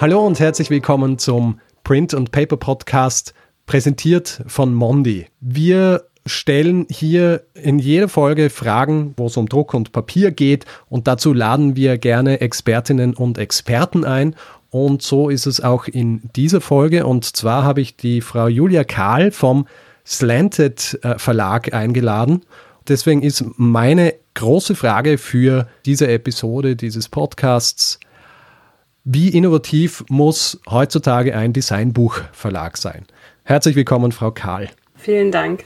Hallo und herzlich willkommen zum Print und Paper Podcast, präsentiert von Mondi. Wir stellen hier in jeder Folge Fragen, wo es um Druck und Papier geht und dazu laden wir gerne Expertinnen und Experten ein und so ist es auch in dieser Folge. Und zwar habe ich die Frau Julia Kahl vom Slanted äh, Verlag eingeladen. Deswegen ist meine große Frage für diese Episode dieses Podcasts, wie innovativ muss heutzutage ein Designbuchverlag sein? Herzlich willkommen, Frau Kahl. Vielen Dank.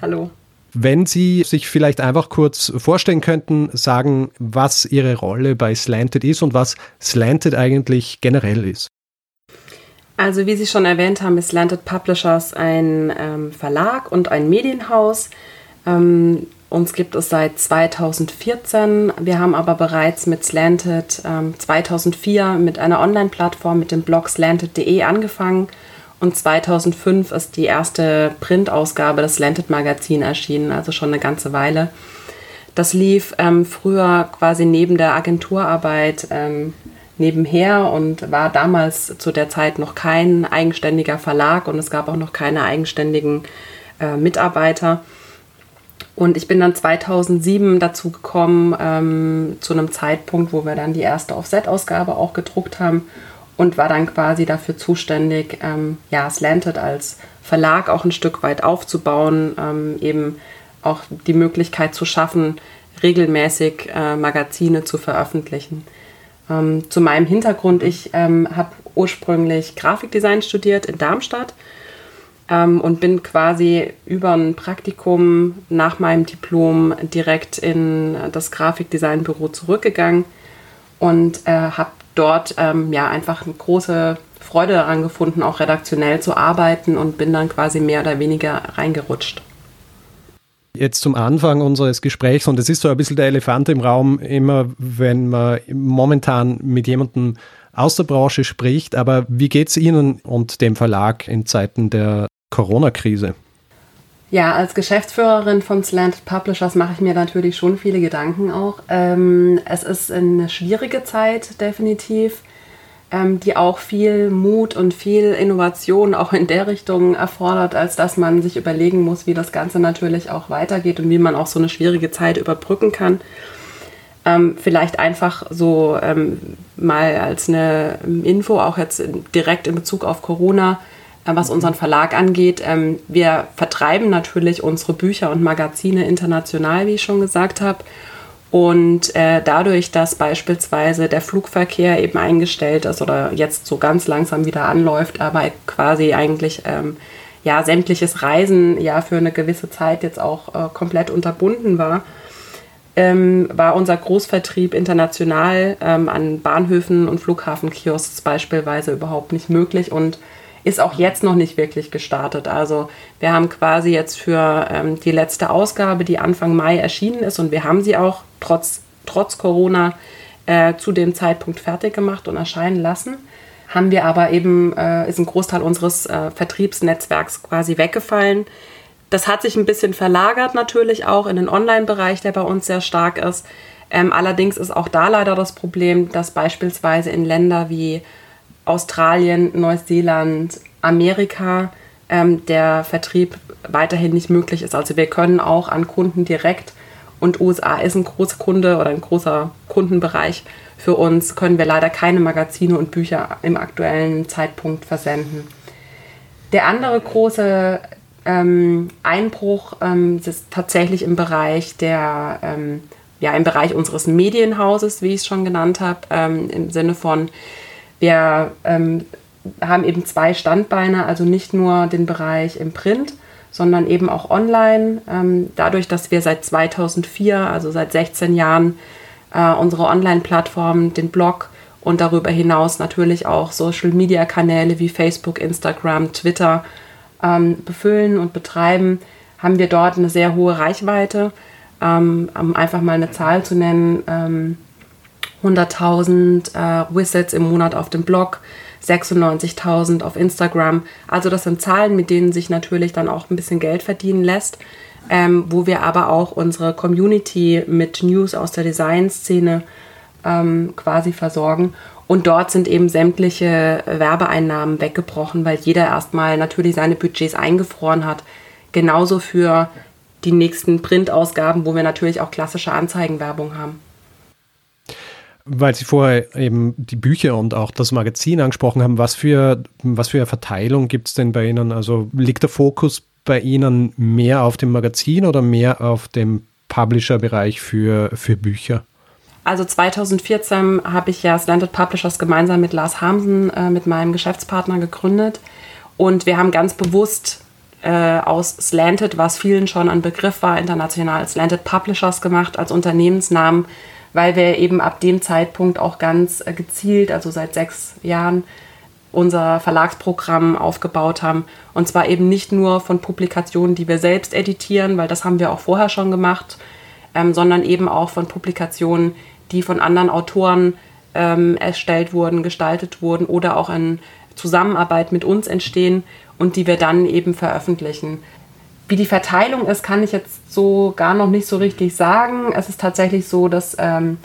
Hallo. Wenn Sie sich vielleicht einfach kurz vorstellen könnten, sagen, was Ihre Rolle bei Slanted ist und was Slanted eigentlich generell ist. Also wie Sie schon erwähnt haben, ist Slanted Publishers ein ähm, Verlag und ein Medienhaus. Ähm, uns gibt es seit 2014. Wir haben aber bereits mit Slanted ähm, 2004 mit einer Online-Plattform mit dem Blog slanted.de angefangen und 2005 ist die erste Printausgabe des Slanted Magazin erschienen, also schon eine ganze Weile. Das lief ähm, früher quasi neben der Agenturarbeit ähm, nebenher und war damals zu der Zeit noch kein eigenständiger Verlag und es gab auch noch keine eigenständigen äh, Mitarbeiter. Und ich bin dann 2007 dazu gekommen, ähm, zu einem Zeitpunkt, wo wir dann die erste Offset-Ausgabe auch gedruckt haben und war dann quasi dafür zuständig, ähm, ja, Slanted als Verlag auch ein Stück weit aufzubauen, ähm, eben auch die Möglichkeit zu schaffen, regelmäßig äh, Magazine zu veröffentlichen. Ähm, zu meinem Hintergrund, ich ähm, habe ursprünglich Grafikdesign studiert in Darmstadt ähm, und bin quasi über ein Praktikum nach meinem Diplom direkt in das Grafikdesignbüro zurückgegangen und äh, habe dort ähm, ja einfach eine große Freude daran gefunden, auch redaktionell zu arbeiten und bin dann quasi mehr oder weniger reingerutscht. Jetzt zum Anfang unseres Gesprächs, und es ist so ein bisschen der Elefant im Raum, immer wenn man momentan mit jemandem aus der Branche spricht, aber wie geht es Ihnen und dem Verlag in Zeiten der Corona-Krise? Ja, als Geschäftsführerin von Slant Publishers mache ich mir natürlich schon viele Gedanken auch. Ähm, es ist eine schwierige Zeit, definitiv, ähm, die auch viel Mut und viel Innovation auch in der Richtung erfordert, als dass man sich überlegen muss, wie das Ganze natürlich auch weitergeht und wie man auch so eine schwierige Zeit überbrücken kann. Ähm, vielleicht einfach so ähm, mal als eine Info, auch jetzt direkt in Bezug auf Corona was unseren Verlag angeht. Ähm, wir vertreiben natürlich unsere Bücher und Magazine international, wie ich schon gesagt habe. Und äh, dadurch, dass beispielsweise der Flugverkehr eben eingestellt ist oder jetzt so ganz langsam wieder anläuft, aber quasi eigentlich ähm, ja sämtliches Reisen ja für eine gewisse Zeit jetzt auch äh, komplett unterbunden war, ähm, war unser Großvertrieb international an Bahnhöfen und Flughafenkiosks beispielsweise überhaupt nicht möglich und ist auch jetzt noch nicht wirklich gestartet. Also wir haben quasi jetzt für ähm, die letzte Ausgabe, die Anfang Mai erschienen ist, und wir haben sie auch trotz, trotz Corona äh, zu dem Zeitpunkt fertig gemacht und erscheinen lassen. Haben wir aber eben, äh, ist ein Großteil unseres äh, Vertriebsnetzwerks quasi weggefallen. Das hat sich ein bisschen verlagert natürlich auch in den Online-Bereich, der bei uns sehr stark ist. Ähm, allerdings ist auch da leider das Problem, dass beispielsweise in Länder wie Australien, Neuseeland, Amerika ähm, der Vertrieb weiterhin nicht möglich ist. Also wir können auch an Kunden direkt und USA ist ein großer Kunde oder ein großer Kundenbereich für uns, können wir leider keine Magazine und Bücher im aktuellen Zeitpunkt versenden. Der andere große ähm, Einbruch ähm, ist tatsächlich im Bereich der, ähm, ja, im Bereich unseres Medienhauses, wie ich es schon genannt habe, ähm, im Sinne von wir ähm, haben eben zwei Standbeine, also nicht nur den Bereich im Print, sondern eben auch online. Ähm, dadurch, dass wir seit 2004, also seit 16 Jahren, äh, unsere Online-Plattform, den Blog und darüber hinaus natürlich auch Social-Media-Kanäle wie Facebook, Instagram, Twitter ähm, befüllen und betreiben, haben wir dort eine sehr hohe Reichweite. Ähm, um einfach mal eine Zahl zu nennen, ähm, 100.000 äh, Visits im Monat auf dem Blog, 96.000 auf Instagram. Also das sind Zahlen, mit denen sich natürlich dann auch ein bisschen Geld verdienen lässt, ähm, wo wir aber auch unsere Community mit News aus der Designszene ähm, quasi versorgen. Und dort sind eben sämtliche Werbeeinnahmen weggebrochen, weil jeder erstmal natürlich seine Budgets eingefroren hat. Genauso für die nächsten Printausgaben, wo wir natürlich auch klassische Anzeigenwerbung haben. Weil Sie vorher eben die Bücher und auch das Magazin angesprochen haben, was für, was für eine Verteilung gibt es denn bei Ihnen? Also liegt der Fokus bei Ihnen mehr auf dem Magazin oder mehr auf dem Publisher-Bereich für, für Bücher? Also 2014 habe ich ja Slanted Publishers gemeinsam mit Lars Hamsen, äh, mit meinem Geschäftspartner, gegründet. Und wir haben ganz bewusst äh, aus Slanted, was vielen schon ein Begriff war, international Slanted Publishers gemacht als Unternehmensnamen, weil wir eben ab dem Zeitpunkt auch ganz äh, gezielt, also seit sechs Jahren, unser Verlagsprogramm aufgebaut haben. Und zwar eben nicht nur von Publikationen, die wir selbst editieren, weil das haben wir auch vorher schon gemacht, ähm, sondern eben auch von Publikationen, die von anderen Autoren ähm, erstellt wurden, gestaltet wurden oder auch in Zusammenarbeit mit uns entstehen und die wir dann eben veröffentlichen. Wie die Verteilung ist, kann ich jetzt so gar noch nicht so richtig sagen. Es ist tatsächlich so, dass ähm,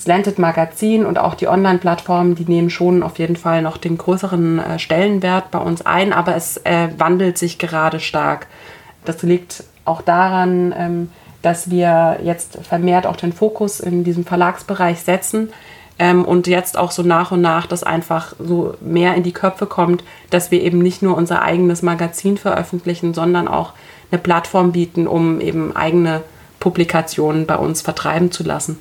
Slanted Magazin und auch die Online-Plattformen, die nehmen schon auf jeden Fall noch den größeren äh, Stellenwert bei uns ein, aber es äh, wandelt sich gerade stark. Das liegt auch daran, ähm, dass wir jetzt vermehrt auch den Fokus in diesem Verlagsbereich setzen ähm, und jetzt auch so nach und nach das einfach so mehr in die Köpfe kommt, dass wir eben nicht nur unser eigenes Magazin veröffentlichen, sondern auch eine Plattform bieten, um eben eigene Publikationen bei uns vertreiben zu lassen.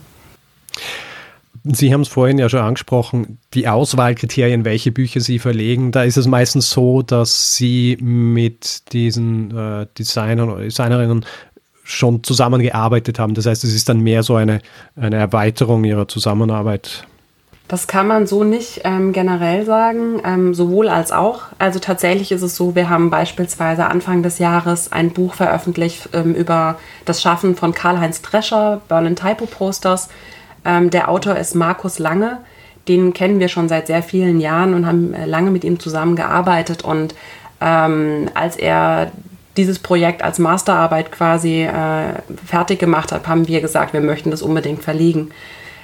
Sie haben es vorhin ja schon angesprochen, die Auswahlkriterien, welche Bücher Sie verlegen. Da ist es meistens so, dass Sie mit diesen äh, Designern oder Designerinnen schon zusammengearbeitet haben. Das heißt, es ist dann mehr so eine, eine Erweiterung ihrer Zusammenarbeit. Das kann man so nicht ähm, generell sagen, ähm, sowohl als auch. Also tatsächlich ist es so, wir haben beispielsweise Anfang des Jahres ein Buch veröffentlicht ähm, über das Schaffen von Karl-Heinz Drescher, Berlin Typo Posters. Ähm, der Autor ist Markus Lange. Den kennen wir schon seit sehr vielen Jahren und haben äh, lange mit ihm zusammengearbeitet. Und ähm, als er dieses Projekt als Masterarbeit quasi äh, fertig gemacht hat, haben wir gesagt, wir möchten das unbedingt verlegen.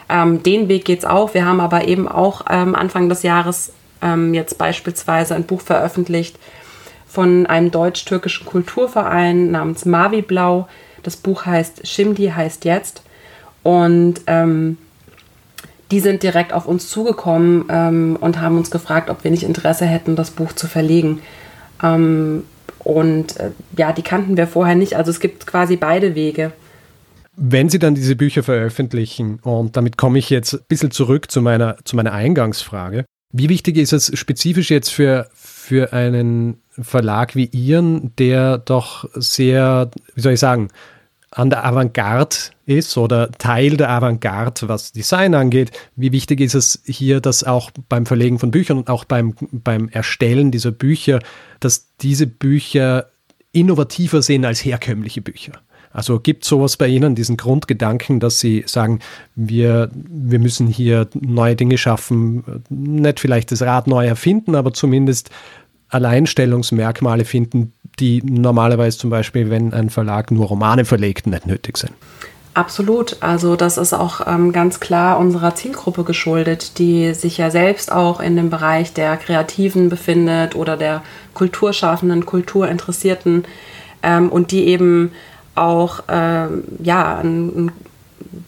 Ähm, den Weg geht es auch. Wir haben aber eben auch ähm, Anfang des Jahres ähm, jetzt beispielsweise ein Buch veröffentlicht von einem deutsch-türkischen Kulturverein namens Mavi Blau. Das Buch heißt Shimdi heißt jetzt. Und ähm, die sind direkt auf uns zugekommen ähm, und haben uns gefragt, ob wir nicht Interesse hätten, das Buch zu verlegen. Ähm, und äh, ja, die kannten wir vorher nicht. Also es gibt quasi beide Wege. Wenn Sie dann diese Bücher veröffentlichen, und damit komme ich jetzt ein bisschen zurück zu meiner, zu meiner Eingangsfrage, wie wichtig ist es spezifisch jetzt für, für einen Verlag wie Ihren, der doch sehr, wie soll ich sagen, an der Avantgarde ist oder Teil der Avantgarde, was Design angeht. Wie wichtig ist es hier, dass auch beim Verlegen von Büchern und auch beim, beim Erstellen dieser Bücher, dass diese Bücher innovativer sind als herkömmliche Bücher? Also gibt es sowas bei Ihnen, diesen Grundgedanken, dass Sie sagen, wir, wir müssen hier neue Dinge schaffen, nicht vielleicht das Rad neu erfinden, aber zumindest Alleinstellungsmerkmale finden, die normalerweise zum Beispiel, wenn ein Verlag nur Romane verlegt, nicht nötig sind. Absolut. Also das ist auch ähm, ganz klar unserer Zielgruppe geschuldet, die sich ja selbst auch in dem Bereich der Kreativen befindet oder der Kulturschaffenden, Kulturinteressierten ähm, und die eben auch ähm, ja, ein, ein,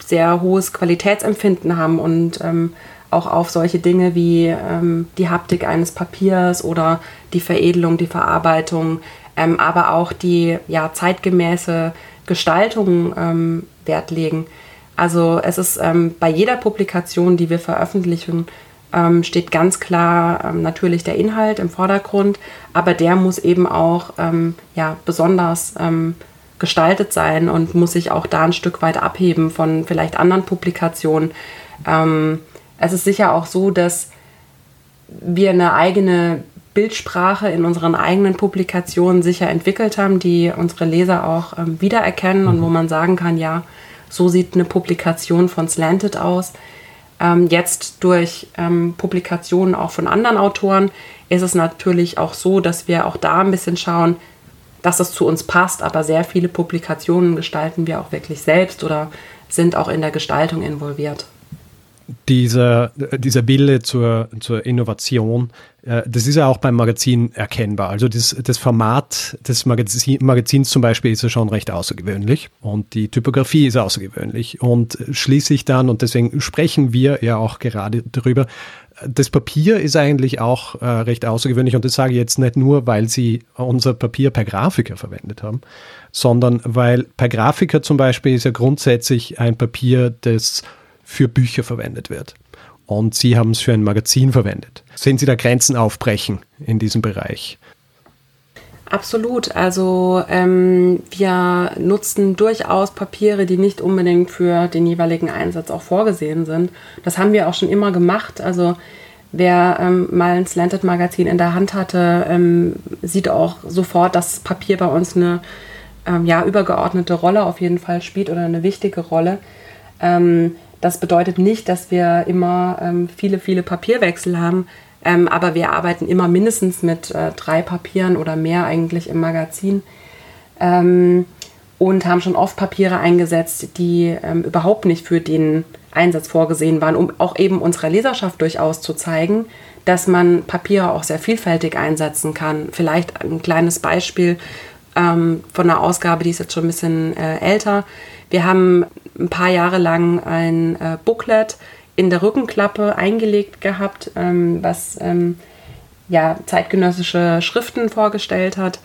sehr hohes Qualitätsempfinden haben und ähm, auch auf solche Dinge wie ähm, die Haptik eines Papiers oder die Veredelung, die Verarbeitung, ähm, aber auch die ja, zeitgemäße Gestaltung ähm, Wert legen. Also es ist ähm, bei jeder Publikation, die wir veröffentlichen, ähm, steht ganz klar ähm, natürlich der Inhalt im Vordergrund, aber der muss eben auch ja, besonders gestaltet sein und muss sich auch da ein Stück weit abheben von vielleicht anderen Publikationen. Ähm, es ist sicher auch so, dass wir eine eigene Bildsprache in unseren eigenen Publikationen sicher entwickelt haben, die unsere Leser auch ähm, wiedererkennen und wo mhm. man sagen kann, ja, so sieht eine Publikation von Slanted aus. Ähm, jetzt durch ähm, Publikationen auch von anderen Autoren ist es natürlich auch so, dass wir auch da ein bisschen schauen, dass das zu uns passt, aber sehr viele Publikationen gestalten wir auch wirklich selbst oder sind auch in der Gestaltung involviert. dieser, dieser Wille zur, zur Innovation, äh, das ist ja auch beim Magazin erkennbar. Also das, das Format des Magazin, Magazins zum Beispiel ist ja schon recht außergewöhnlich und die Typografie ist außergewöhnlich. Und schließlich dann, und deswegen sprechen wir ja auch gerade darüber, das Papier ist eigentlich auch äh, recht außergewöhnlich und das sage ich jetzt nicht nur, weil sie unser Papier per Grafiker verwendet haben, sondern weil per Grafiker zum Beispiel ist ja grundsätzlich ein Papier, das für Bücher verwendet wird. Und Sie haben es für ein Magazin verwendet. Sehen Sie da Grenzen aufbrechen in diesem Bereich? Absolut. Also ähm, wir nutzen durchaus Papiere, die nicht unbedingt für den jeweiligen Einsatz auch vorgesehen sind. Das haben wir auch schon immer gemacht. Also wer ähm, mal ein Slanted Magazin in der Hand hatte, ähm, sieht auch sofort, dass Papier bei uns eine ähm, ja, übergeordnete Rolle auf jeden Fall spielt oder eine wichtige Rolle. Ähm, das bedeutet nicht, dass wir immer ähm, viele, viele Papierwechsel haben, ähm, aber wir arbeiten immer mindestens mit äh, drei Papieren oder mehr eigentlich im Magazin ähm, und haben schon oft Papiere eingesetzt, die ähm, überhaupt nicht für den Einsatz vorgesehen waren, um auch eben unserer Leserschaft durchaus zu zeigen, dass man Papiere auch sehr vielfältig einsetzen kann. Vielleicht ein kleines Beispiel ähm, von einer Ausgabe, die ist jetzt schon ein bisschen äh, älter. Wir haben ein paar Jahre lang ein äh, Booklet in der Rückenklappe eingelegt gehabt, ähm, was ähm, ja, zeitgenössische Schriften vorgestellt hat.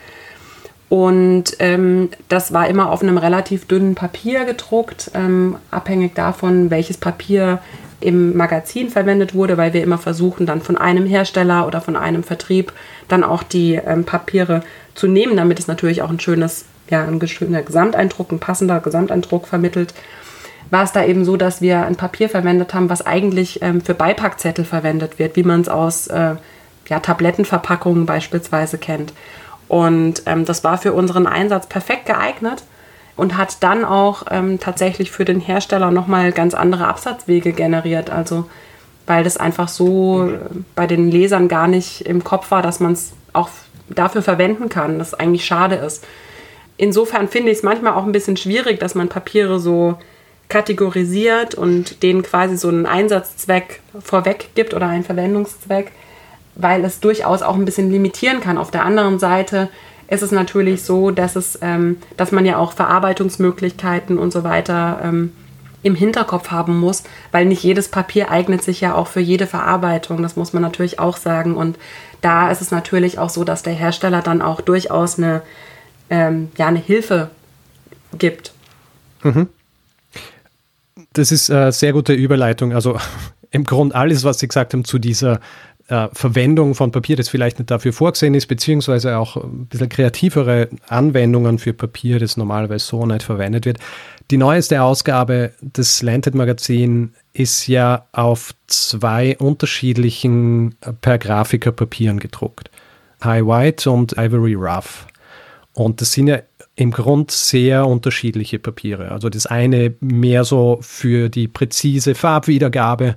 Und ähm, das war immer auf einem relativ dünnen Papier gedruckt, ähm, abhängig davon, welches Papier im Magazin verwendet wurde, weil wir immer versuchen, dann von einem Hersteller oder von einem Vertrieb dann auch die ähm, Papiere zu nehmen, damit es natürlich auch ein schönes, ja, ein schöner Gesamteindruck, ein passender Gesamteindruck vermittelt. War es da eben so, dass wir ein Papier verwendet haben, was eigentlich ähm, für Beipackzettel verwendet wird, wie man es aus äh, ja, Tablettenverpackungen beispielsweise kennt. Und ähm, das war für unseren Einsatz perfekt geeignet und hat dann auch ähm, tatsächlich für den Hersteller nochmal ganz andere Absatzwege generiert. Also weil das einfach so bei den Lesern gar nicht im Kopf war, dass man es auch dafür verwenden kann, das eigentlich schade ist. Insofern finde ich es manchmal auch ein bisschen schwierig, dass man Papiere so kategorisiert und denen quasi so einen Einsatzzweck vorweg gibt oder einen Verwendungszweck, weil es durchaus auch ein bisschen limitieren kann. Auf der anderen Seite ist es natürlich so, dass, es, ähm, dass man ja auch Verarbeitungsmöglichkeiten und so weiter ähm, im Hinterkopf haben muss, weil nicht jedes Papier eignet sich ja auch für jede Verarbeitung. Das muss man natürlich auch sagen. Und da ist es natürlich auch so, dass der Hersteller dann auch durchaus eine, ähm, ja, eine Hilfe gibt. Mhm. Das ist eine sehr gute Überleitung. Also im Grunde alles, was Sie gesagt haben zu dieser äh, Verwendung von Papier, das vielleicht nicht dafür vorgesehen ist, beziehungsweise auch ein bisschen kreativere Anwendungen für Papier, das normalerweise so nicht verwendet wird. Die neueste Ausgabe des Landed Magazin ist ja auf zwei unterschiedlichen äh, per Grafiker Papieren gedruckt. High White und Ivory Rough. Und das sind ja im Grund sehr unterschiedliche Papiere. Also das eine mehr so für die präzise Farbwiedergabe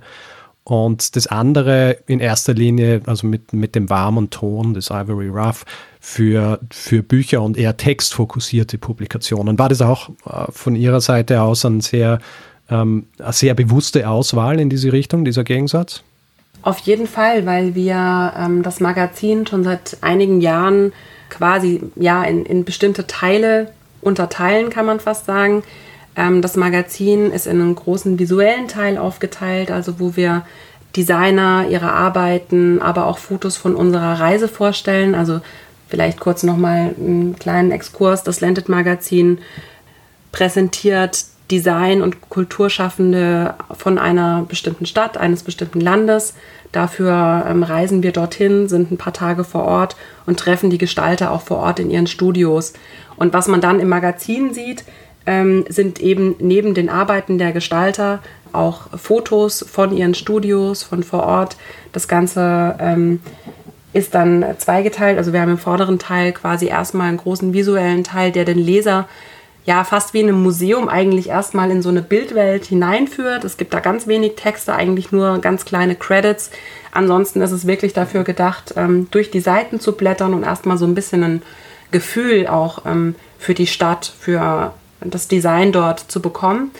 und das andere in erster Linie, also mit, mit dem warmen Ton des Ivory Rough, für, für Bücher und eher textfokussierte Publikationen. War das auch äh, von Ihrer Seite aus ein sehr, ähm, eine sehr bewusste Auswahl in diese Richtung, dieser Gegensatz? Auf jeden Fall, weil wir ähm, das Magazin schon seit einigen Jahren quasi ja in, in bestimmte Teile unterteilen, kann man fast sagen. Ähm, das Magazin ist in einen großen visuellen Teil aufgeteilt, also wo wir Designer, ihre Arbeiten, aber auch Fotos von unserer Reise vorstellen. Also vielleicht kurz nochmal einen kleinen Exkurs. Das Landed Magazin präsentiert Design- und Kulturschaffende von einer bestimmten Stadt, eines bestimmten Landes. Dafür ähm, reisen wir dorthin, sind ein paar Tage vor Ort und treffen die Gestalter auch vor Ort in ihren Studios. Und was man dann im Magazin sieht, ähm, sind eben neben den Arbeiten der Gestalter auch Fotos von ihren Studios, von vor Ort. Das Ganze ähm, ist dann zweigeteilt. Also wir haben im vorderen Teil quasi erstmal einen großen visuellen Teil, der den Leser ja fast wie in einem Museum eigentlich erstmal in so eine Bildwelt hineinführt. Es gibt da ganz wenig Texte, eigentlich nur ganz kleine Credits. Ansonsten ist es wirklich dafür gedacht, ähm, durch die Seiten zu blättern und erstmal so ein bisschen ein Gefühl auch ähm, für die Stadt, für das Design dort zu bekommen.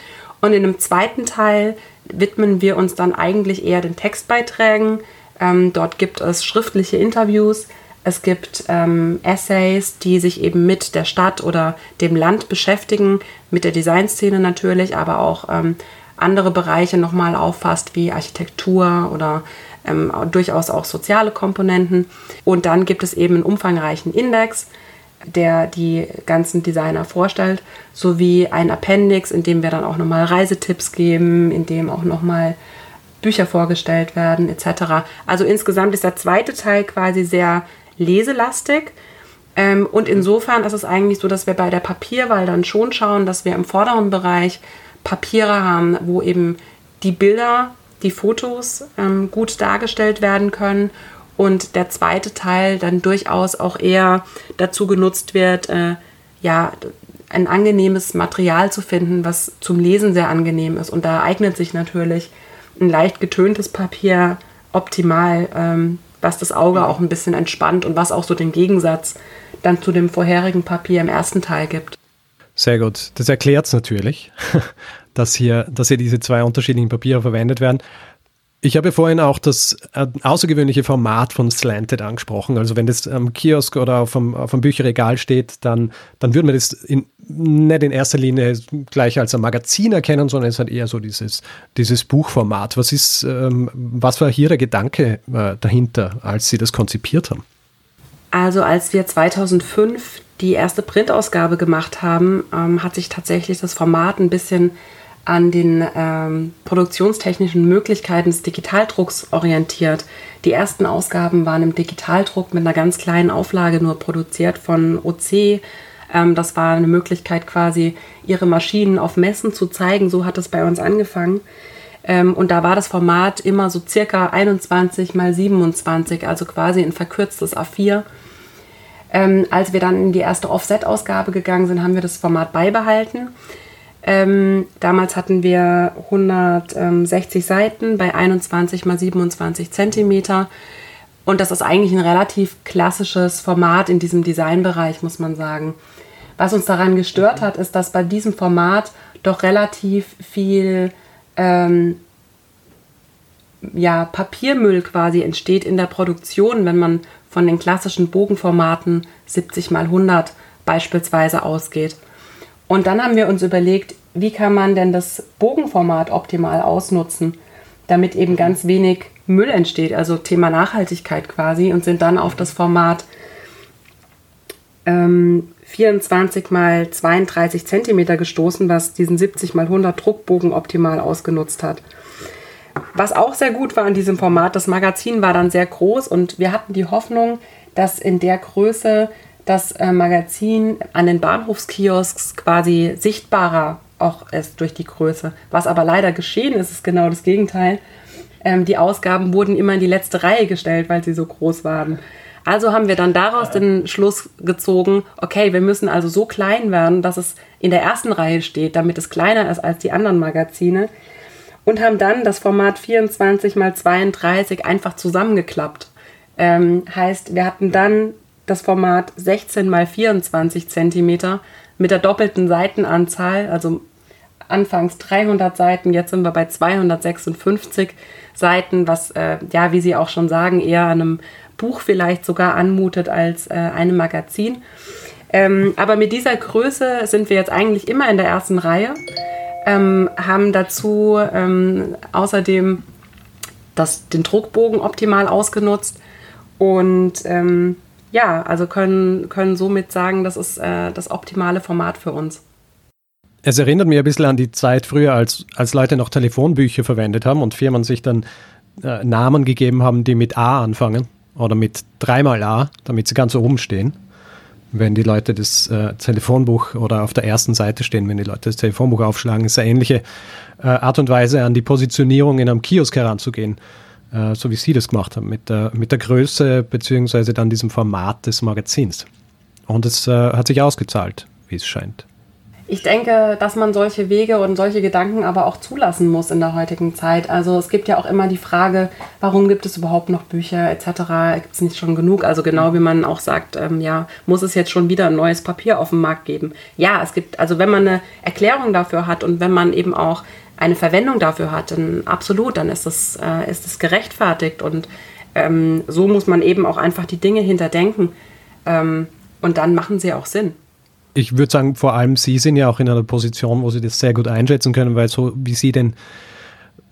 Und in einem zweiten Teil widmen wir uns dann eigentlich eher den Textbeiträgen. Ähm, dort gibt es schriftliche Interviews, es gibt ähm, Essays, die sich eben mit der Stadt oder dem Land beschäftigen, mit der Designszene natürlich, aber auch ähm, andere Bereiche nochmal auffasst, wie Architektur oder ähm, durchaus auch soziale Komponenten. Und dann gibt es eben einen umfangreichen Index, der die ganzen Designer vorstellt, sowie ein Appendix, in dem wir dann auch nochmal Reisetipps geben, in dem auch nochmal Bücher vorgestellt werden, etc. Also insgesamt ist der zweite Teil quasi sehr leselastig. Ähm, und insofern ist es eigentlich so, dass wir bei der Papierwahl dann schon schauen, dass wir im vorderen Bereich Papiere haben, wo eben die Bilder, die Fotos ähm, gut dargestellt werden können und der zweite Teil dann durchaus auch eher dazu genutzt wird, äh, ja, ein angenehmes Material zu finden, was zum Lesen sehr angenehm ist. Und da eignet sich natürlich ein leicht getöntes Papier optimal, ähm, was das Auge auch ein bisschen entspannt und was auch so den Gegensatz dann zu dem vorherigen Papier im ersten Teil gibt. Sehr gut. Das erklärt es natürlich, dass hier, dass hier diese zwei unterschiedlichen Papiere verwendet werden. Ich habe vorhin auch das äh, außergewöhnliche Format von Slanted angesprochen. Also wenn das am Kiosk oder auf dem, auf dem Bücherregal steht, dann, dann würde man das in, nicht in erster Linie gleich als ein Magazin erkennen, sondern es hat eher so dieses, dieses Buchformat. Was ist, ähm, was war hier der Gedanke äh, dahinter, als Sie das konzipiert haben? Also als wir 2005 die erste Printausgabe gemacht haben, ähm, hat sich tatsächlich das Format ein bisschen an den ähm, produktionstechnischen Möglichkeiten des Digitaldrucks orientiert. Die ersten Ausgaben waren im Digitaldruck mit einer ganz kleinen Auflage nur produziert von OC. Ähm, das war eine Möglichkeit quasi, ihre Maschinen auf Messen zu zeigen. So hat es bei uns angefangen. Ähm, und da war das Format immer so circa 21 mal 27, also quasi ein verkürztes A4. Ähm, als wir dann in die erste Offset-Ausgabe gegangen sind, haben wir das Format beibehalten. Ähm, damals hatten wir 160 Seiten bei 21 mal 27 Zentimeter. Und das ist eigentlich ein relativ klassisches Format in diesem Designbereich, muss man sagen. Was uns daran gestört hat, ist, dass bei diesem Format doch relativ viel ähm, ja, Papiermüll quasi entsteht in der Produktion, wenn man von den klassischen Bogenformaten 70 mal 100 beispielsweise ausgeht. Und dann haben wir uns überlegt, wie kann man denn das Bogenformat optimal ausnutzen, damit eben ganz wenig Müll entsteht, also Thema Nachhaltigkeit quasi, und sind dann auf das Format ähm, 24 mal 32 Zentimeter gestoßen, was diesen 70 mal 100 Druckbogen optimal ausgenutzt hat. Was auch sehr gut war an diesem Format, das Magazin war dann sehr groß und wir hatten die Hoffnung, dass in der Größe das äh, Magazin an den Bahnhofskiosks quasi sichtbarer auch ist durch die Größe. Was aber leider geschehen ist, ist genau das Gegenteil. Ähm, die Ausgaben wurden immer in die letzte Reihe gestellt, weil sie so groß waren. Also haben wir dann daraus den Schluss gezogen, okay, wir müssen also so klein werden, dass es in der ersten Reihe steht, damit es kleiner ist als die anderen Magazine. Und haben dann das Format 24 x 32 einfach zusammengeklappt. Ähm, heißt, wir hatten dann das Format 16 mal 24 cm mit der doppelten Seitenanzahl, also anfangs 300 Seiten, jetzt sind wir bei 256 Seiten, was äh, ja, wie Sie auch schon sagen, eher einem Buch vielleicht sogar anmutet als äh, einem Magazin. Ähm, aber mit dieser Größe sind wir jetzt eigentlich immer in der ersten Reihe, ähm, haben dazu ähm, außerdem das, den Druckbogen optimal ausgenutzt und ähm, ja, also können, können somit sagen, das ist äh, das optimale Format für uns. Es erinnert mich ein bisschen an die Zeit früher, als, als Leute noch Telefonbücher verwendet haben und Firmen sich dann äh, Namen gegeben haben, die mit A anfangen oder mit dreimal A, damit sie ganz oben stehen. Wenn die Leute das äh, Telefonbuch oder auf der ersten Seite stehen, wenn die Leute das Telefonbuch aufschlagen, ist eine ähnliche äh, Art und Weise, an die Positionierung in einem Kiosk heranzugehen. Äh, so wie Sie das gemacht haben, mit der, mit der Größe beziehungsweise dann diesem Format des Magazins. Und es äh, hat sich ausgezahlt, wie es scheint. Ich denke, dass man solche Wege und solche Gedanken aber auch zulassen muss in der heutigen Zeit. Also es gibt ja auch immer die Frage, warum gibt es überhaupt noch Bücher etc. Gibt es nicht schon genug? Also genau wie man auch sagt, ähm, ja, muss es jetzt schon wieder ein neues Papier auf dem Markt geben? Ja, es gibt, also wenn man eine Erklärung dafür hat und wenn man eben auch eine Verwendung dafür hat, dann absolut, dann ist es, äh, ist es gerechtfertigt und ähm, so muss man eben auch einfach die Dinge hinterdenken ähm, und dann machen sie auch Sinn ich würde sagen, vor allem Sie sind ja auch in einer Position, wo Sie das sehr gut einschätzen können, weil so wie Sie denn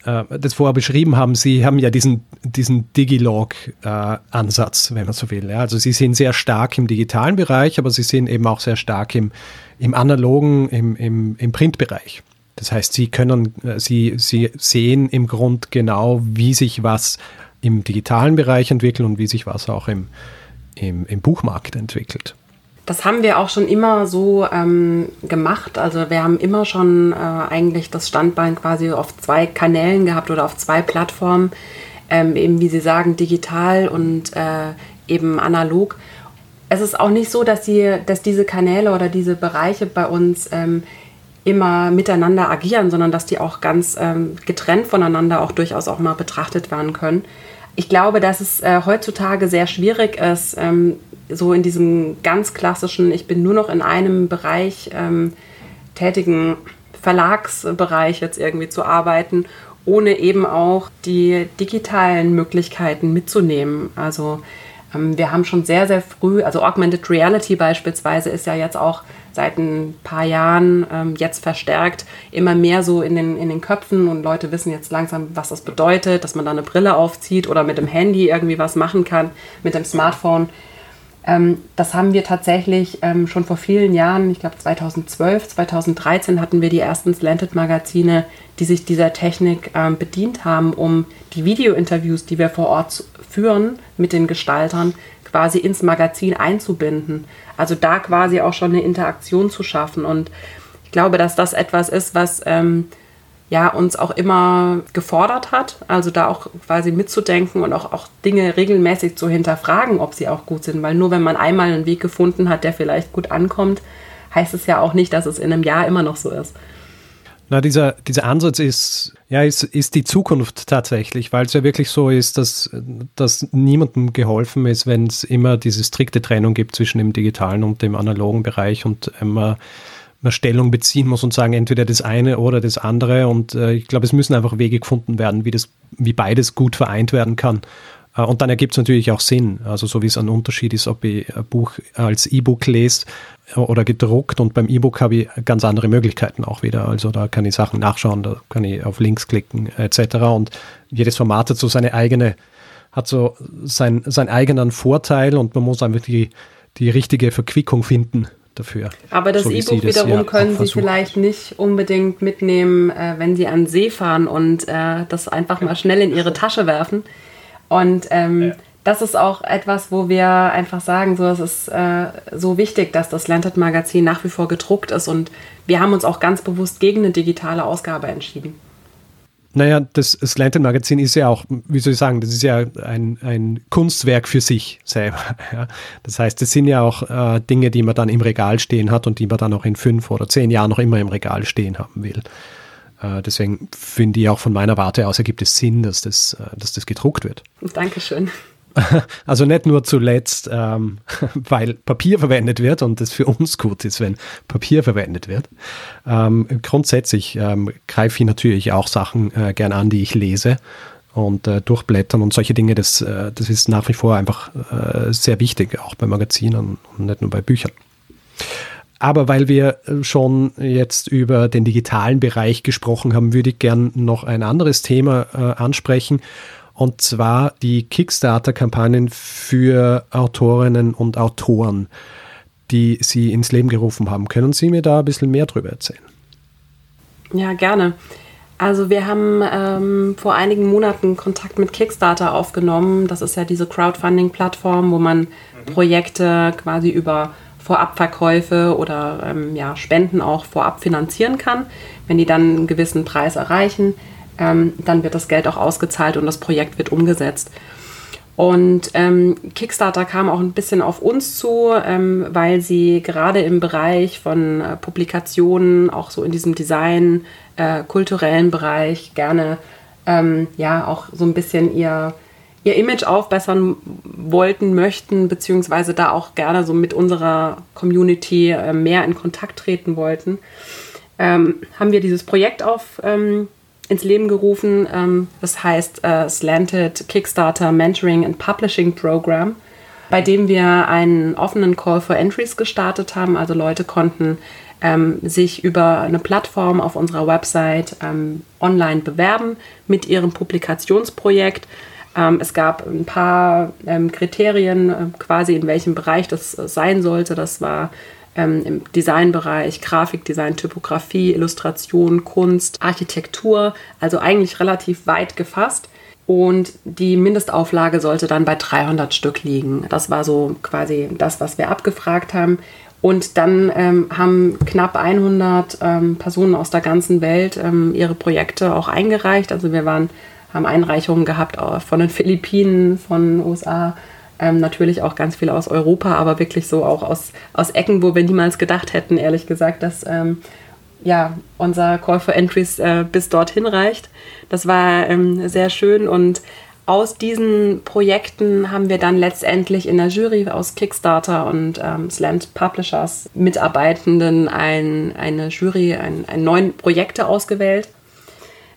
äh, das vorher beschrieben haben, Sie haben ja diesen, diesen Digilog-Ansatz, äh, wenn man so will. Ja. Also Sie sind sehr stark im digitalen Bereich, aber Sie sind eben auch sehr stark im, im analogen, im, im, im Printbereich. Das heißt, Sie können, äh, Sie, Sie sehen im Grund genau, wie sich was im digitalen Bereich entwickelt und wie sich was auch im, im, im Buchmarkt entwickelt. Das haben wir auch schon immer so ähm, gemacht. Also wir haben immer schon äh, eigentlich das Standbein quasi auf zwei Kanälen gehabt oder auf zwei Plattformen, ähm, eben wie Sie sagen, digital und äh, eben analog. Es ist auch nicht so, dass, die, dass diese Kanäle oder diese Bereiche bei uns ähm, immer miteinander agieren, sondern dass die auch ganz ähm, getrennt voneinander auch durchaus auch mal betrachtet werden können. Ich glaube, dass es äh, heutzutage sehr schwierig ist, ähm, so in diesem ganz klassischen, ich bin nur noch in einem Bereich ähm, tätigen Verlagsbereich jetzt irgendwie zu arbeiten, ohne eben auch die digitalen Möglichkeiten mitzunehmen. Also ähm, wir haben schon sehr, sehr früh, also Augmented Reality beispielsweise ist ja jetzt auch seit ein paar Jahren ähm, jetzt verstärkt immer mehr so in den, in den Köpfen und Leute wissen jetzt langsam, was das bedeutet, dass man da eine Brille aufzieht oder mit dem Handy irgendwie was machen kann, mit dem Smartphone. Ähm, das haben wir tatsächlich ähm, schon vor vielen Jahren, ich glaube 2012, 2013 hatten wir die ersten Slanted-Magazine, die sich dieser Technik ähm, bedient haben, um die Video-Interviews, die wir vor Ort führen mit den Gestaltern, quasi ins Magazin einzubinden. Also da quasi auch schon eine Interaktion zu schaffen. Und ich glaube, dass das etwas ist, was ähm, ja, uns auch immer gefordert hat, also da auch quasi mitzudenken und auch, auch Dinge regelmäßig zu hinterfragen, ob sie auch gut sind, weil nur wenn man einmal einen Weg gefunden hat, der vielleicht gut ankommt, heißt es ja auch nicht, dass es in einem Jahr immer noch so ist. Na, dieser, dieser Ansatz ist, ja, ist, ist die Zukunft tatsächlich, weil es ja wirklich so ist, dass, dass niemandem geholfen ist, wenn es immer diese strikte Trennung gibt zwischen dem digitalen und dem analogen Bereich und immer man Stellung beziehen muss und sagen, entweder das eine oder das andere. Und äh, ich glaube, es müssen einfach Wege gefunden werden, wie, das, wie beides gut vereint werden kann. Äh, und dann ergibt es natürlich auch Sinn. Also so wie es ein Unterschied ist, ob ich ein Buch als E-Book lese oder gedruckt. Und beim E-Book habe ich ganz andere Möglichkeiten auch wieder. Also da kann ich Sachen nachschauen, da kann ich auf Links klicken etc. Und jedes Format hat so seine eigene, hat so sein, seinen eigenen Vorteil und man muss einfach die, die richtige Verquickung finden dafür. Aber das so E-Book wiederum können Sie vielleicht nicht unbedingt mitnehmen, äh, wenn Sie an See fahren und äh, das einfach mal schnell in Ihre Tasche werfen. Und ähm, ja. das ist auch etwas, wo wir einfach sagen, so, es ist äh, so wichtig, dass das Landed Magazin nach wie vor gedruckt ist. Und wir haben uns auch ganz bewusst gegen eine digitale Ausgabe entschieden. Naja, das Slanted-Magazin ist ja auch, wie soll ich sagen, das ist ja ein, ein Kunstwerk für sich selber. Ja. Das heißt, es sind ja auch äh, Dinge, die man dann im Regal stehen hat und die man dann auch in fünf oder zehn Jahren noch immer im Regal stehen haben will. Äh, deswegen finde ich auch von meiner Warte aus ergibt es Sinn, dass das, äh, dass das gedruckt wird. Dankeschön. Also nicht nur zuletzt, ähm, weil Papier verwendet wird und es für uns gut ist, wenn Papier verwendet wird. Ähm, grundsätzlich ähm, greife ich natürlich auch Sachen äh, gern an, die ich lese und äh, durchblättern und solche Dinge, das, äh, das ist nach wie vor einfach äh, sehr wichtig, auch bei Magazinen und nicht nur bei Büchern. Aber weil wir schon jetzt über den digitalen Bereich gesprochen haben, würde ich gern noch ein anderes Thema äh, ansprechen und zwar die Kickstarter-Kampagnen für Autorinnen und Autoren, die Sie ins Leben gerufen haben. Können Sie mir da ein bisschen mehr darüber erzählen? Ja, gerne. Also wir haben ähm, vor einigen Monaten Kontakt mit Kickstarter aufgenommen. Das ist ja diese Crowdfunding-Plattform, wo man mhm. Projekte quasi über Vorabverkäufe oder ähm, ja, Spenden auch vorab finanzieren kann. Wenn die dann einen gewissen Preis erreichen, ähm, dann wird das Geld auch ausgezahlt und das Projekt wird umgesetzt. Und ähm, Kickstarter kam auch ein bisschen auf uns zu, ähm, weil sie gerade im Bereich von äh, Publikationen, auch so in diesem Design, äh, kulturellen Bereich, gerne ähm, ja auch so ein bisschen ihr, ihr Image aufbessern wollten, möchten, beziehungsweise da auch gerne so mit unserer Community äh, mehr in Kontakt treten wollten. Ähm, haben wir dieses Projekt auf ähm, ins Leben gerufen. Ähm, das heißt äh, Slanted Kickstarter Mentoring and Publishing Program, bei dem wir einen offenen Call for Entries gestartet haben. Also Leute konnten ähm, sich über eine Plattform auf unserer Website ähm, online bewerben mit ihrem Publikationsprojekt. Ähm, es gab ein paar ähm, Kriterien, äh, quasi in welchem Bereich das äh, sein sollte. Das war ähm, im Designbereich, Grafikdesign, Typografie, Illustration, Kunst, Architektur, also eigentlich relativ weit gefasst. Und die Mindestauflage sollte dann bei 300 Stück liegen. Das war so quasi das, was wir abgefragt haben. Und dann ähm, haben knapp 100 ähm, Personen aus der ganzen Welt ähm, ihre Projekte auch eingereicht. Also wir waren, haben Einreichungen gehabt von den Philippinen, von den USA, ähm, natürlich auch ganz viel aus Europa, aber wirklich so auch aus, aus Ecken, wo wir niemals gedacht hätten, ehrlich gesagt, dass ähm, ja, unser Call for Entries äh, bis dorthin reicht. Das war ähm, sehr schön und aus diesen Projekten haben wir dann letztendlich in der Jury aus Kickstarter und ähm, Slant Publishers Mitarbeitenden ein, eine Jury, ein, ein neun Projekte ausgewählt.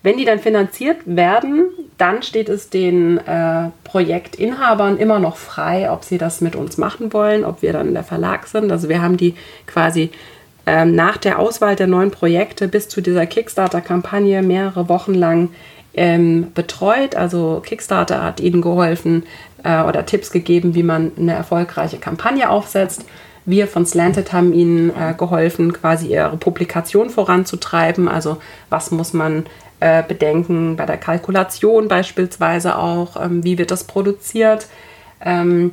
Wenn die dann finanziert werden, dann steht es den äh, Projektinhabern immer noch frei, ob sie das mit uns machen wollen, ob wir dann der Verlag sind. Also wir haben die quasi ähm, nach der Auswahl der neuen Projekte bis zu dieser Kickstarter-Kampagne mehrere Wochen lang ähm, betreut. Also Kickstarter hat ihnen geholfen äh, oder Tipps gegeben, wie man eine erfolgreiche Kampagne aufsetzt. Wir von Slanted haben ihnen äh, geholfen, quasi ihre Publikation voranzutreiben. Also was muss man äh, bedenken bei der Kalkulation beispielsweise auch, ähm, wie wird das produziert, ähm,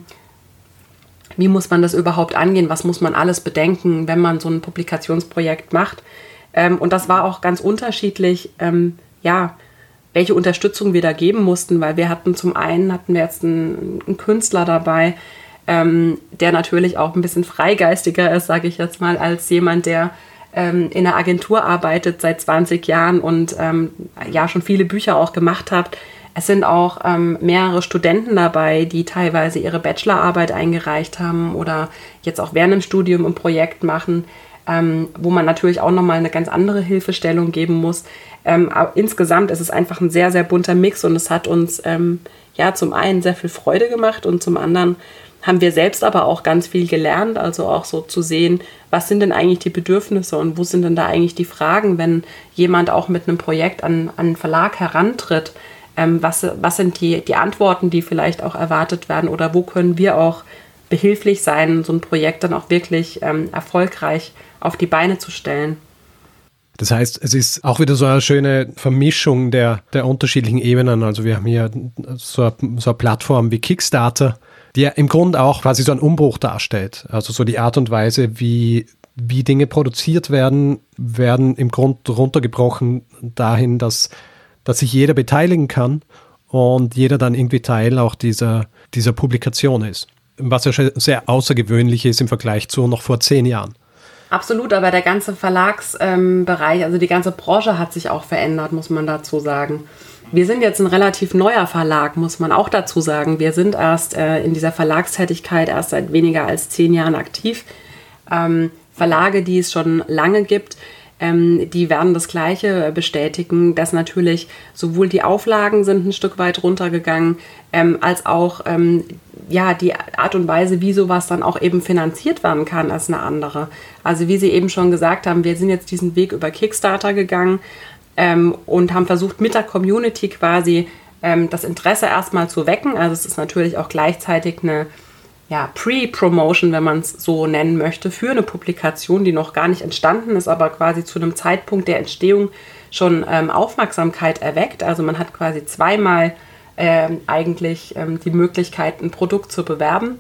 wie muss man das überhaupt angehen, was muss man alles bedenken, wenn man so ein Publikationsprojekt macht. Ähm, und das war auch ganz unterschiedlich, ähm, ja, welche Unterstützung wir da geben mussten, weil wir hatten zum einen, hatten wir jetzt einen, einen Künstler dabei, ähm, der natürlich auch ein bisschen freigeistiger ist, sage ich jetzt mal, als jemand, der ähm, in der Agentur arbeitet seit 20 Jahren und ähm, ja schon viele Bücher auch gemacht hat. Es sind auch ähm, mehrere Studenten dabei, die teilweise ihre Bachelorarbeit eingereicht haben oder jetzt auch während dem Studium ein Projekt machen, ähm, wo man natürlich auch nochmal eine ganz andere Hilfestellung geben muss. Ähm, aber insgesamt ist es einfach ein sehr, sehr bunter Mix und es hat uns ähm, ja zum einen sehr viel Freude gemacht und zum anderen haben wir selbst aber auch ganz viel gelernt, also auch so zu sehen, was sind denn eigentlich die Bedürfnisse und wo sind denn da eigentlich die Fragen, wenn jemand auch mit einem Projekt an, an einen Verlag herantritt. Ähm, was, was sind die, die Antworten, die vielleicht auch erwartet werden oder wo können wir auch behilflich sein, so ein Projekt dann auch wirklich ähm, erfolgreich auf die Beine zu stellen. Das heißt, es ist auch wieder so eine schöne Vermischung der, der unterschiedlichen Ebenen. Also wir haben hier so eine, so eine Plattform wie Kickstarter, die im Grunde auch quasi so einen Umbruch darstellt. Also so die Art und Weise, wie, wie Dinge produziert werden, werden im Grunde runtergebrochen dahin, dass, dass sich jeder beteiligen kann und jeder dann irgendwie Teil auch dieser, dieser Publikation ist. Was ja schon sehr außergewöhnlich ist im Vergleich zu noch vor zehn Jahren. Absolut, aber der ganze Verlagsbereich, ähm, also die ganze Branche hat sich auch verändert, muss man dazu sagen. Wir sind jetzt ein relativ neuer Verlag, muss man auch dazu sagen. Wir sind erst äh, in dieser Verlagstätigkeit erst seit weniger als zehn Jahren aktiv. Ähm, Verlage, die es schon lange gibt, ähm, die werden das Gleiche bestätigen, dass natürlich sowohl die Auflagen sind ein Stück weit runtergegangen, ähm, als auch ähm, ja, die Art und Weise, wie sowas dann auch eben finanziert werden kann, ist eine andere. Also wie Sie eben schon gesagt haben, wir sind jetzt diesen Weg über Kickstarter gegangen ähm, und haben versucht, mit der Community quasi ähm, das Interesse erstmal zu wecken. Also es ist natürlich auch gleichzeitig eine ja, Pre-Promotion, wenn man es so nennen möchte, für eine Publikation, die noch gar nicht entstanden ist, aber quasi zu einem Zeitpunkt der Entstehung schon ähm, Aufmerksamkeit erweckt. Also man hat quasi zweimal ähm, eigentlich ähm, die Möglichkeit, ein Produkt zu bewerben.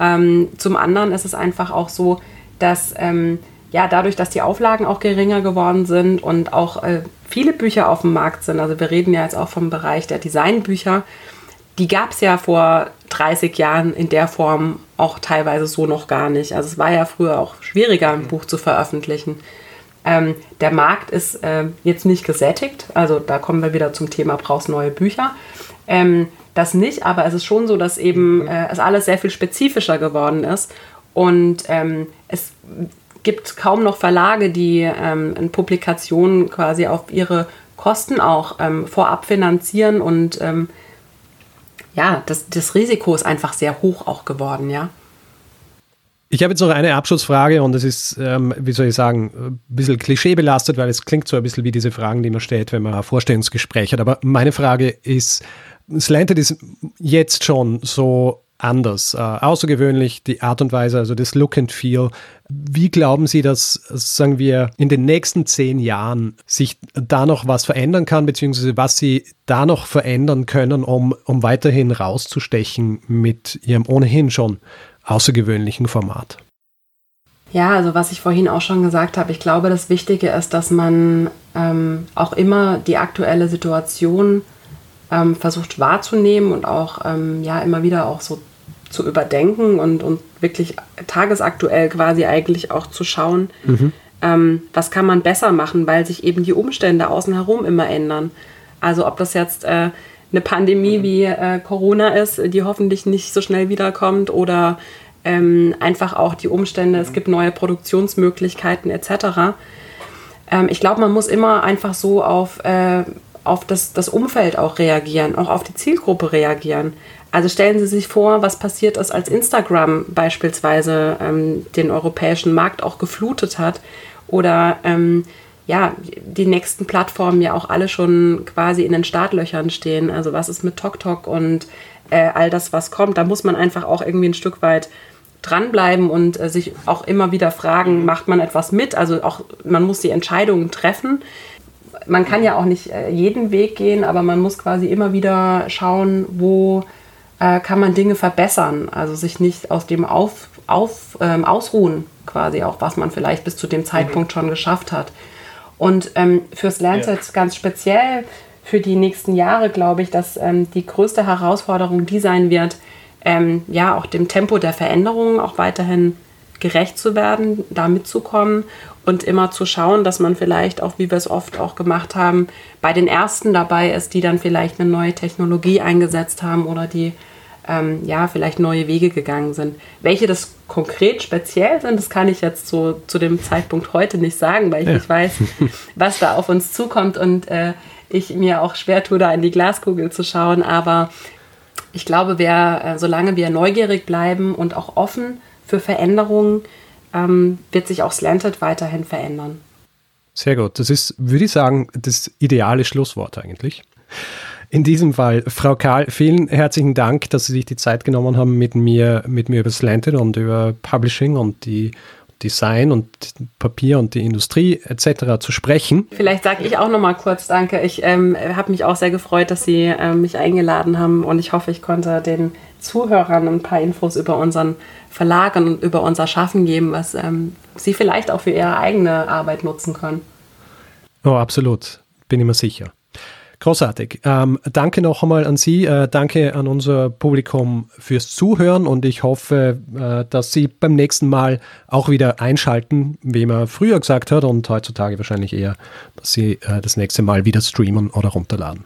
Ähm, zum anderen ist es einfach auch so, dass ähm, ja, dadurch, dass die Auflagen auch geringer geworden sind und auch äh, viele Bücher auf dem Markt sind, also wir reden ja jetzt auch vom Bereich der Designbücher, die gab es ja vor 30 Jahren in der Form auch teilweise so noch gar nicht. Also es war ja früher auch schwieriger, ein Buch zu veröffentlichen. Ähm, der Markt ist äh, jetzt nicht gesättigt, also da kommen wir wieder zum Thema, brauchst neue Bücher. Ähm, das nicht, aber es ist schon so, dass eben äh, es alles sehr viel spezifischer geworden ist und ähm, es gibt kaum noch Verlage, die ähm, Publikationen quasi auf ihre Kosten auch ähm, vorab finanzieren und ähm, ja, das, das Risiko ist einfach sehr hoch auch geworden, ja. Ich habe jetzt noch eine Abschlussfrage und es ist, ähm, wie soll ich sagen, ein bisschen klischeebelastet, weil es klingt so ein bisschen wie diese Fragen, die man stellt, wenn man ein Vorstellungsgespräch hat. Aber meine Frage ist, Slanted ist jetzt schon so anders, äh, außergewöhnlich, die Art und Weise, also das Look and Feel. Wie glauben Sie, dass, sagen wir, in den nächsten zehn Jahren sich da noch was verändern kann, beziehungsweise was Sie da noch verändern können, um, um weiterhin rauszustechen mit Ihrem ohnehin schon außergewöhnlichen Format? Ja, also was ich vorhin auch schon gesagt habe, ich glaube, das Wichtige ist, dass man ähm, auch immer die aktuelle Situation ähm, versucht wahrzunehmen und auch ähm, ja immer wieder auch so zu überdenken und, und wirklich tagesaktuell quasi eigentlich auch zu schauen, mhm. ähm, was kann man besser machen, weil sich eben die Umstände außen herum immer ändern. Also ob das jetzt äh, eine Pandemie wie äh, Corona ist, die hoffentlich nicht so schnell wiederkommt oder ähm, einfach auch die Umstände, es gibt neue Produktionsmöglichkeiten etc. Ähm, ich glaube, man muss immer einfach so auf, äh, auf das, das Umfeld auch reagieren, auch auf die Zielgruppe reagieren. Also stellen Sie sich vor, was passiert ist, als Instagram beispielsweise ähm, den europäischen Markt auch geflutet hat oder ähm, ja, die nächsten Plattformen ja auch alle schon quasi in den Startlöchern stehen. Also was ist mit TokTok und äh, all das, was kommt. Da muss man einfach auch irgendwie ein Stück weit dranbleiben und äh, sich auch immer wieder fragen, macht man etwas mit? Also auch man muss die Entscheidungen treffen. Man kann ja auch nicht äh, jeden Weg gehen, aber man muss quasi immer wieder schauen, wo äh, kann man Dinge verbessern. Also sich nicht aus dem auf, auf, ähm, ausruhen, quasi auch, was man vielleicht bis zu dem Zeitpunkt schon geschafft hat. Und ähm, fürs Lancet ja. ganz speziell für die nächsten Jahre glaube ich, dass ähm, die größte Herausforderung die sein wird, ähm, ja, auch dem Tempo der Veränderungen auch weiterhin gerecht zu werden, da mitzukommen und immer zu schauen, dass man vielleicht auch, wie wir es oft auch gemacht haben, bei den Ersten dabei ist, die dann vielleicht eine neue Technologie eingesetzt haben oder die ähm, ja, vielleicht neue Wege gegangen sind. Welche das konkret speziell sind, das kann ich jetzt so zu dem Zeitpunkt heute nicht sagen, weil ich ja. nicht weiß, was da auf uns zukommt und äh, ich mir auch schwer tue, da in die Glaskugel zu schauen. Aber ich glaube, wer, äh, solange wir neugierig bleiben und auch offen für Veränderungen, ähm, wird sich auch Slanted weiterhin verändern. Sehr gut. Das ist, würde ich sagen, das ideale Schlusswort eigentlich. In diesem Fall, Frau Karl, vielen herzlichen Dank, dass Sie sich die Zeit genommen haben, mit mir, mit mir über Slanted und über Publishing und die Design und Papier und die Industrie etc. zu sprechen. Vielleicht sage ich auch noch mal kurz Danke. Ich ähm, habe mich auch sehr gefreut, dass Sie äh, mich eingeladen haben und ich hoffe, ich konnte den Zuhörern ein paar Infos über unseren Verlag und über unser Schaffen geben, was ähm, Sie vielleicht auch für Ihre eigene Arbeit nutzen können. Oh, absolut. Bin ich mir sicher. Großartig. Ähm, danke noch einmal an Sie, äh, danke an unser Publikum fürs Zuhören und ich hoffe, äh, dass Sie beim nächsten Mal auch wieder einschalten, wie man früher gesagt hat und heutzutage wahrscheinlich eher, dass Sie äh, das nächste Mal wieder streamen oder runterladen.